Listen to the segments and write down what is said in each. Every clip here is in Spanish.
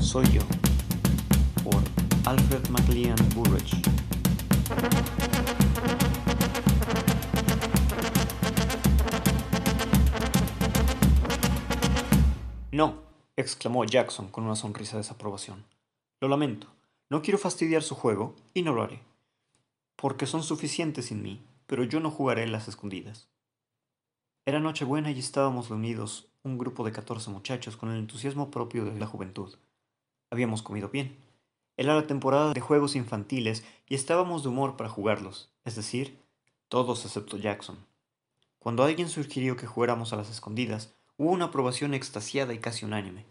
Soy yo, por Alfred McLean Burridge. No, exclamó Jackson con una sonrisa de desaprobación. Lo lamento, no quiero fastidiar su juego y no lo haré. Porque son suficientes sin mí, pero yo no jugaré en las escondidas. Era Nochebuena y estábamos reunidos un grupo de catorce muchachos con el entusiasmo propio de la juventud. Habíamos comido bien. Era la temporada de juegos infantiles y estábamos de humor para jugarlos, es decir, todos excepto Jackson. Cuando alguien sugirió que jugáramos a las escondidas, hubo una aprobación extasiada y casi unánime.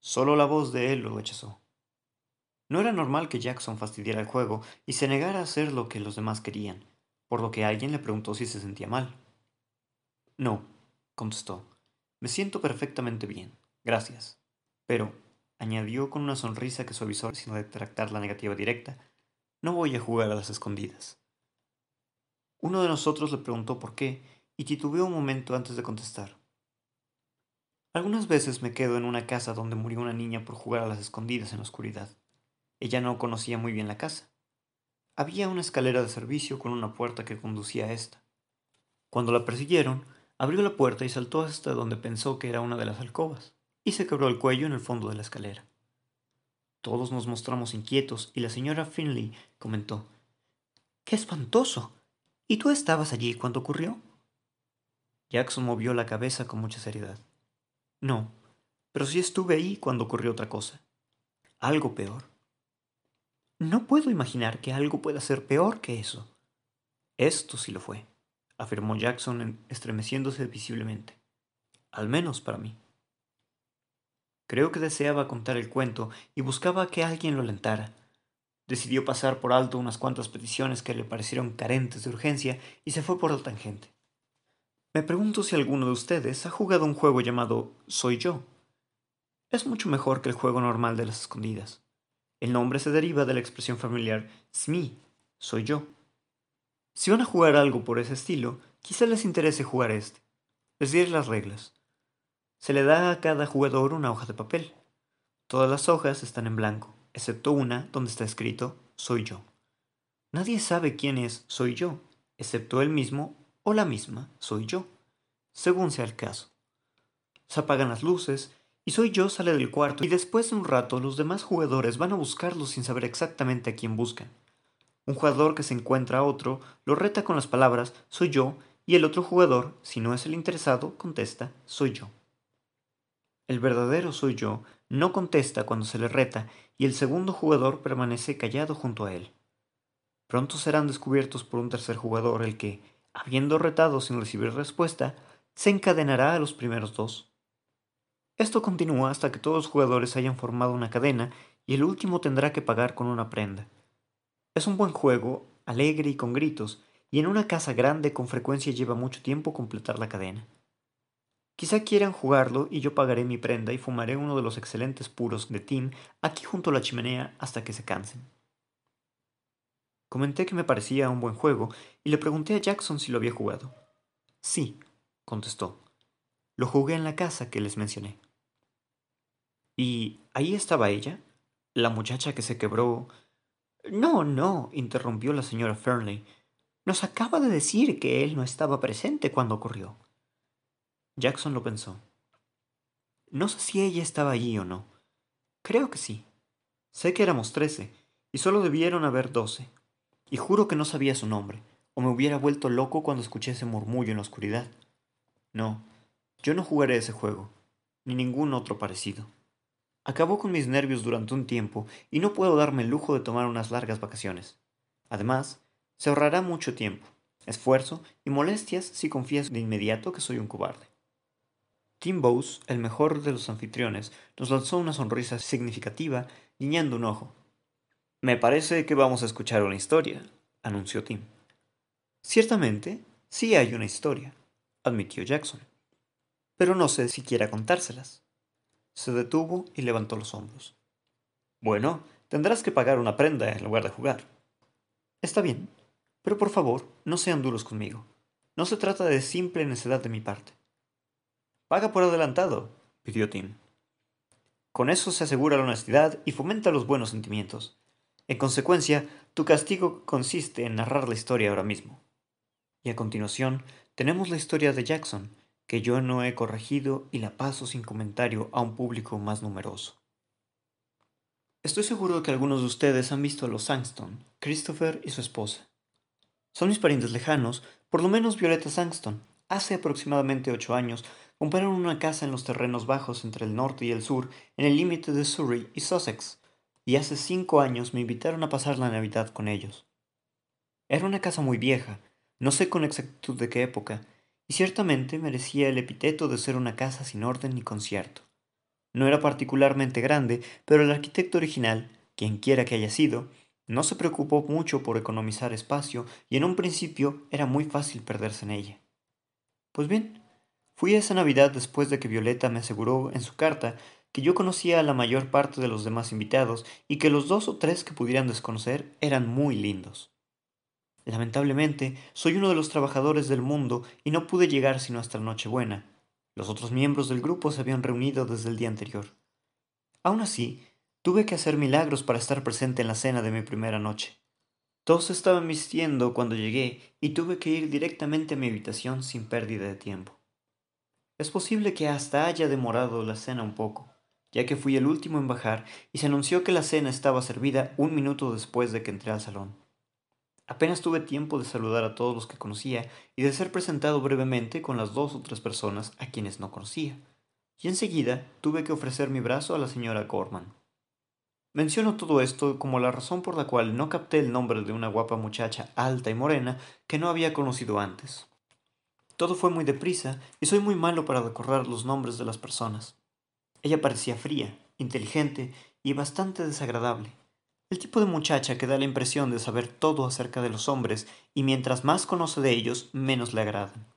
Solo la voz de él lo rechazó. No era normal que Jackson fastidiara el juego y se negara a hacer lo que los demás querían, por lo que alguien le preguntó si se sentía mal. No, contestó. Me siento perfectamente bien, gracias. Pero, añadió con una sonrisa que suavizó sin retractar la negativa directa, no voy a jugar a las escondidas. Uno de nosotros le preguntó por qué y titubeó un momento antes de contestar. Algunas veces me quedo en una casa donde murió una niña por jugar a las escondidas en la oscuridad. Ella no conocía muy bien la casa. Había una escalera de servicio con una puerta que conducía a esta. Cuando la persiguieron, abrió la puerta y saltó hasta donde pensó que era una de las alcobas, y se quebró el cuello en el fondo de la escalera. Todos nos mostramos inquietos y la señora Finley comentó ¡Qué espantoso! ¿Y tú estabas allí cuando ocurrió? Jackson movió la cabeza con mucha seriedad. No, pero sí estuve ahí cuando ocurrió otra cosa. Algo peor. No puedo imaginar que algo pueda ser peor que eso. Esto sí lo fue, afirmó Jackson estremeciéndose visiblemente. Al menos para mí. Creo que deseaba contar el cuento y buscaba que alguien lo alentara. Decidió pasar por alto unas cuantas peticiones que le parecieron carentes de urgencia y se fue por la tangente. Me pregunto si alguno de ustedes ha jugado un juego llamado Soy yo. Es mucho mejor que el juego normal de las escondidas. El nombre se deriva de la expresión familiar SMI, soy yo. Si van a jugar algo por ese estilo, quizá les interese jugar este. Les diré las reglas. Se le da a cada jugador una hoja de papel. Todas las hojas están en blanco, excepto una donde está escrito soy yo. Nadie sabe quién es soy yo, excepto él mismo o la misma soy yo, según sea el caso. Se apagan las luces y soy yo sale del cuarto y después de un rato los demás jugadores van a buscarlo sin saber exactamente a quién buscan. Un jugador que se encuentra a otro lo reta con las palabras soy yo y el otro jugador, si no es el interesado, contesta soy yo. El verdadero soy yo no contesta cuando se le reta y el segundo jugador permanece callado junto a él. Pronto serán descubiertos por un tercer jugador el que, habiendo retado sin recibir respuesta, se encadenará a los primeros dos. Esto continúa hasta que todos los jugadores hayan formado una cadena y el último tendrá que pagar con una prenda. Es un buen juego, alegre y con gritos, y en una casa grande con frecuencia lleva mucho tiempo completar la cadena. Quizá quieran jugarlo y yo pagaré mi prenda y fumaré uno de los excelentes puros de Tim aquí junto a la chimenea hasta que se cansen. Comenté que me parecía un buen juego y le pregunté a Jackson si lo había jugado. Sí, contestó. Lo jugué en la casa que les mencioné. ¿Y ahí estaba ella? ¿La muchacha que se quebró? No, no, interrumpió la señora Fernley. Nos acaba de decir que él no estaba presente cuando ocurrió. Jackson lo pensó. No sé si ella estaba allí o no. Creo que sí. Sé que éramos trece, y solo debieron haber doce. Y juro que no sabía su nombre, o me hubiera vuelto loco cuando escuché ese murmullo en la oscuridad. No, yo no jugaré ese juego, ni ningún otro parecido. Acabó con mis nervios durante un tiempo y no puedo darme el lujo de tomar unas largas vacaciones. Además, se ahorrará mucho tiempo, esfuerzo y molestias si confías de inmediato que soy un cobarde. Tim Bowes, el mejor de los anfitriones, nos lanzó una sonrisa significativa, guiñando un ojo. Me parece que vamos a escuchar una historia, anunció Tim. Ciertamente, sí hay una historia, admitió Jackson. Pero no sé si quiera contárselas. Se detuvo y levantó los hombros. Bueno, tendrás que pagar una prenda en lugar de jugar. Está bien, pero por favor, no sean duros conmigo. No se trata de simple necedad de mi parte. Paga por adelantado, pidió Tim. Con eso se asegura la honestidad y fomenta los buenos sentimientos. En consecuencia, tu castigo consiste en narrar la historia ahora mismo. Y a continuación, tenemos la historia de Jackson, que yo no he corregido y la paso sin comentario a un público más numeroso. Estoy seguro de que algunos de ustedes han visto a los Sangston, Christopher y su esposa. Son mis parientes lejanos, por lo menos Violeta Sangston. Hace aproximadamente ocho años compraron una casa en los terrenos bajos entre el norte y el sur, en el límite de Surrey y Sussex, y hace cinco años me invitaron a pasar la Navidad con ellos. Era una casa muy vieja, no sé con exactitud de qué época, y ciertamente merecía el epíteto de ser una casa sin orden ni concierto. No era particularmente grande, pero el arquitecto original, quien quiera que haya sido, no se preocupó mucho por economizar espacio y en un principio era muy fácil perderse en ella. Pues bien, fui esa Navidad después de que Violeta me aseguró en su carta que yo conocía a la mayor parte de los demás invitados y que los dos o tres que pudieran desconocer eran muy lindos. Lamentablemente, soy uno de los trabajadores del mundo y no pude llegar sino hasta Nochebuena. Los otros miembros del grupo se habían reunido desde el día anterior. Aún así, tuve que hacer milagros para estar presente en la cena de mi primera noche. Todos estaban vistiendo cuando llegué y tuve que ir directamente a mi habitación sin pérdida de tiempo. Es posible que hasta haya demorado la cena un poco, ya que fui el último en bajar y se anunció que la cena estaba servida un minuto después de que entré al salón. Apenas tuve tiempo de saludar a todos los que conocía y de ser presentado brevemente con las dos o tres personas a quienes no conocía, y enseguida tuve que ofrecer mi brazo a la señora Gorman. Menciono todo esto como la razón por la cual no capté el nombre de una guapa muchacha alta y morena que no había conocido antes. Todo fue muy deprisa y soy muy malo para recordar los nombres de las personas. Ella parecía fría, inteligente y bastante desagradable. El tipo de muchacha que da la impresión de saber todo acerca de los hombres y mientras más conoce de ellos, menos le agradan.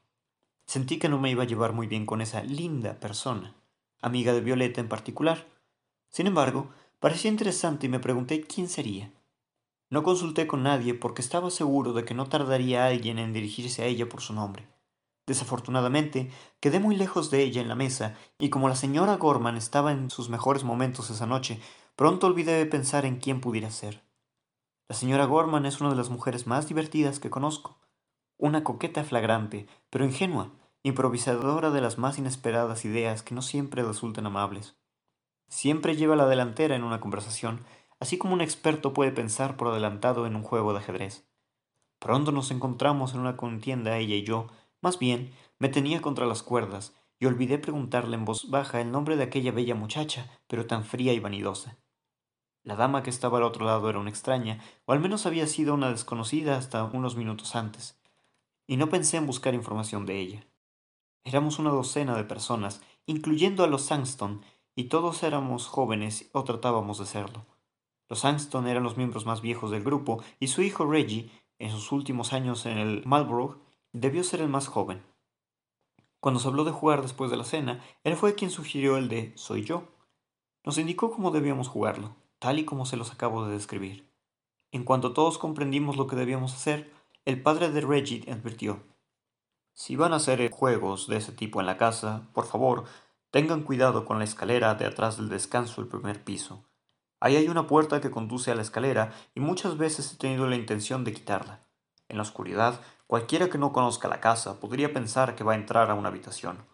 Sentí que no me iba a llevar muy bien con esa linda persona, amiga de Violeta en particular. Sin embargo, parecía interesante y me pregunté quién sería. No consulté con nadie porque estaba seguro de que no tardaría alguien en dirigirse a ella por su nombre. Desafortunadamente, quedé muy lejos de ella en la mesa, y como la señora Gorman estaba en sus mejores momentos esa noche, Pronto olvidé pensar en quién pudiera ser. La señora Gorman es una de las mujeres más divertidas que conozco. Una coqueta flagrante, pero ingenua, improvisadora de las más inesperadas ideas que no siempre resultan amables. Siempre lleva la delantera en una conversación, así como un experto puede pensar por adelantado en un juego de ajedrez. Pronto nos encontramos en una contienda ella y yo, más bien me tenía contra las cuerdas, y olvidé preguntarle en voz baja el nombre de aquella bella muchacha, pero tan fría y vanidosa. La dama que estaba al otro lado era una extraña, o al menos había sido una desconocida hasta unos minutos antes, y no pensé en buscar información de ella. Éramos una docena de personas, incluyendo a los Sangston, y todos éramos jóvenes o tratábamos de serlo. Los Sangston eran los miembros más viejos del grupo, y su hijo Reggie, en sus últimos años en el Marlborough, debió ser el más joven. Cuando se habló de jugar después de la cena, él fue quien sugirió el de soy yo. Nos indicó cómo debíamos jugarlo, tal y como se los acabo de describir. En cuanto todos comprendimos lo que debíamos hacer, el padre de Reggie advirtió Si van a hacer juegos de ese tipo en la casa, por favor, tengan cuidado con la escalera de atrás del descanso del primer piso. Ahí hay una puerta que conduce a la escalera y muchas veces he tenido la intención de quitarla. En la oscuridad Cualquiera que no conozca la casa podría pensar que va a entrar a una habitación.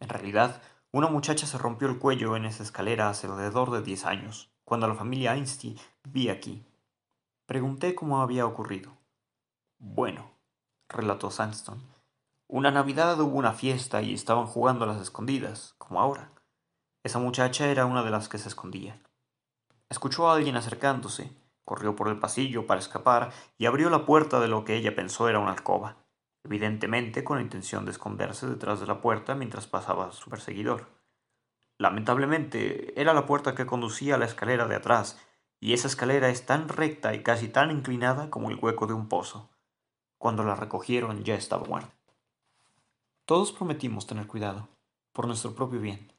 En realidad, una muchacha se rompió el cuello en esa escalera hace alrededor de diez años, cuando la familia Einstein vivía aquí. Pregunté cómo había ocurrido. Bueno, relató Sanston, una Navidad hubo una fiesta y estaban jugando a las escondidas, como ahora. Esa muchacha era una de las que se escondía. Escuchó a alguien acercándose, Corrió por el pasillo para escapar y abrió la puerta de lo que ella pensó era una alcoba, evidentemente con la intención de esconderse detrás de la puerta mientras pasaba su perseguidor. Lamentablemente, era la puerta que conducía a la escalera de atrás, y esa escalera es tan recta y casi tan inclinada como el hueco de un pozo. Cuando la recogieron ya estaba muerta. Todos prometimos tener cuidado, por nuestro propio bien.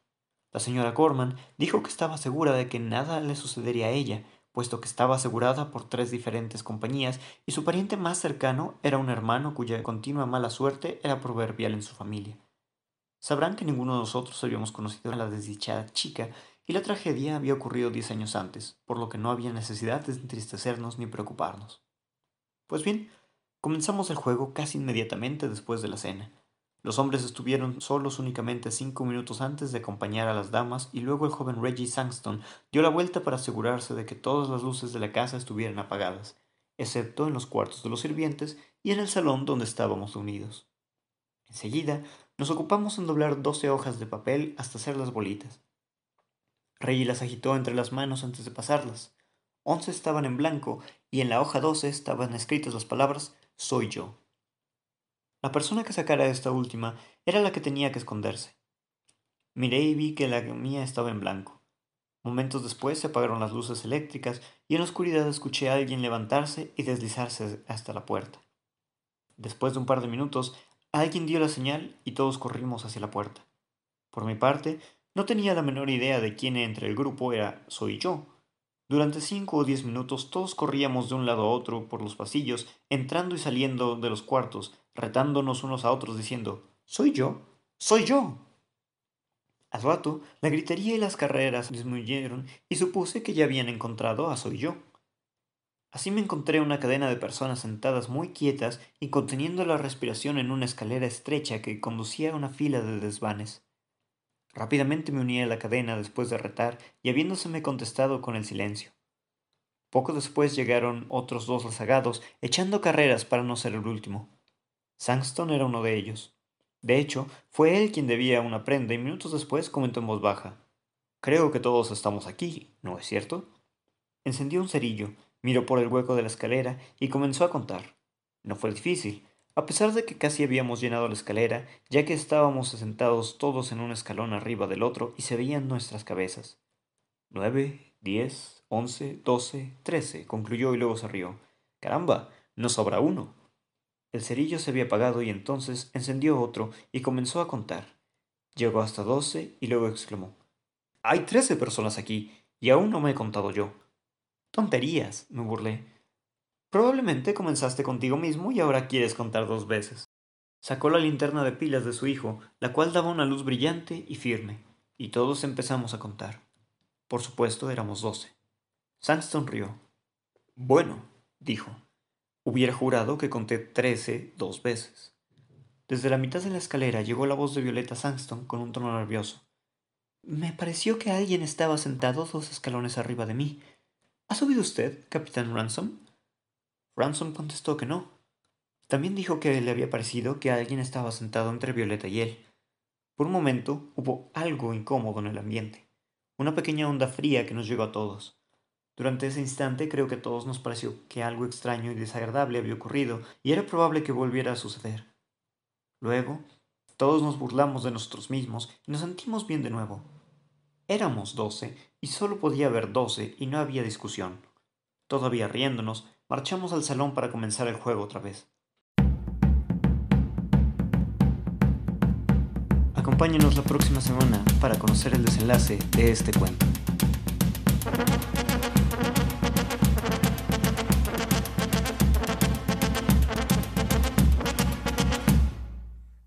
La señora Gorman dijo que estaba segura de que nada le sucedería a ella, puesto que estaba asegurada por tres diferentes compañías y su pariente más cercano era un hermano cuya continua mala suerte era proverbial en su familia. Sabrán que ninguno de nosotros habíamos conocido a la desdichada chica y la tragedia había ocurrido diez años antes, por lo que no había necesidad de entristecernos ni preocuparnos. Pues bien, comenzamos el juego casi inmediatamente después de la cena. Los hombres estuvieron solos únicamente cinco minutos antes de acompañar a las damas y luego el joven Reggie Sangston dio la vuelta para asegurarse de que todas las luces de la casa estuvieran apagadas, excepto en los cuartos de los sirvientes y en el salón donde estábamos unidos. Enseguida nos ocupamos en doblar doce hojas de papel hasta hacerlas bolitas. Reggie las agitó entre las manos antes de pasarlas. Once estaban en blanco y en la hoja doce estaban escritas las palabras Soy yo. La persona que sacara esta última era la que tenía que esconderse. Miré y vi que la mía estaba en blanco. Momentos después se apagaron las luces eléctricas y en la oscuridad escuché a alguien levantarse y deslizarse hasta la puerta. Después de un par de minutos, alguien dio la señal y todos corrimos hacia la puerta. Por mi parte, no tenía la menor idea de quién entre el grupo era soy yo. Durante cinco o diez minutos todos corríamos de un lado a otro por los pasillos, entrando y saliendo de los cuartos, retándonos unos a otros diciendo Soy yo, soy yo. Al rato, la gritería y las carreras disminuyeron y supuse que ya habían encontrado a Soy yo. Así me encontré una cadena de personas sentadas muy quietas y conteniendo la respiración en una escalera estrecha que conducía a una fila de desvanes. Rápidamente me uní a la cadena después de retar y habiéndoseme contestado con el silencio. Poco después llegaron otros dos rezagados, echando carreras para no ser el último. Sangston era uno de ellos. De hecho, fue él quien debía una prenda y minutos después comentó en voz baja. Creo que todos estamos aquí, ¿no es cierto? Encendió un cerillo, miró por el hueco de la escalera y comenzó a contar. No fue difícil, a pesar de que casi habíamos llenado la escalera, ya que estábamos sentados todos en un escalón arriba del otro y se veían nuestras cabezas. Nueve, diez, once, doce, trece, concluyó y luego se rió. Caramba, no sobra uno. El cerillo se había apagado y entonces encendió otro y comenzó a contar. Llegó hasta doce y luego exclamó Hay trece personas aquí y aún no me he contado yo. Tonterías, me burlé. Probablemente comenzaste contigo mismo y ahora quieres contar dos veces. Sacó la linterna de pilas de su hijo, la cual daba una luz brillante y firme, y todos empezamos a contar. Por supuesto, éramos doce. Sanston rió. Bueno, dijo. Hubiera jurado que conté trece dos veces. Desde la mitad de la escalera llegó la voz de Violeta Sanston con un tono nervioso. Me pareció que alguien estaba sentado dos escalones arriba de mí. ¿Ha subido usted, capitán Ransom? Ransom contestó que no. También dijo que le había parecido que alguien estaba sentado entre Violeta y él. Por un momento hubo algo incómodo en el ambiente, una pequeña onda fría que nos llegó a todos. Durante ese instante creo que a todos nos pareció que algo extraño y desagradable había ocurrido y era probable que volviera a suceder. Luego, todos nos burlamos de nosotros mismos y nos sentimos bien de nuevo. Éramos doce y solo podía haber doce y no había discusión. Todavía riéndonos, marchamos al salón para comenzar el juego otra vez. Acompáñenos la próxima semana para conocer el desenlace de este cuento.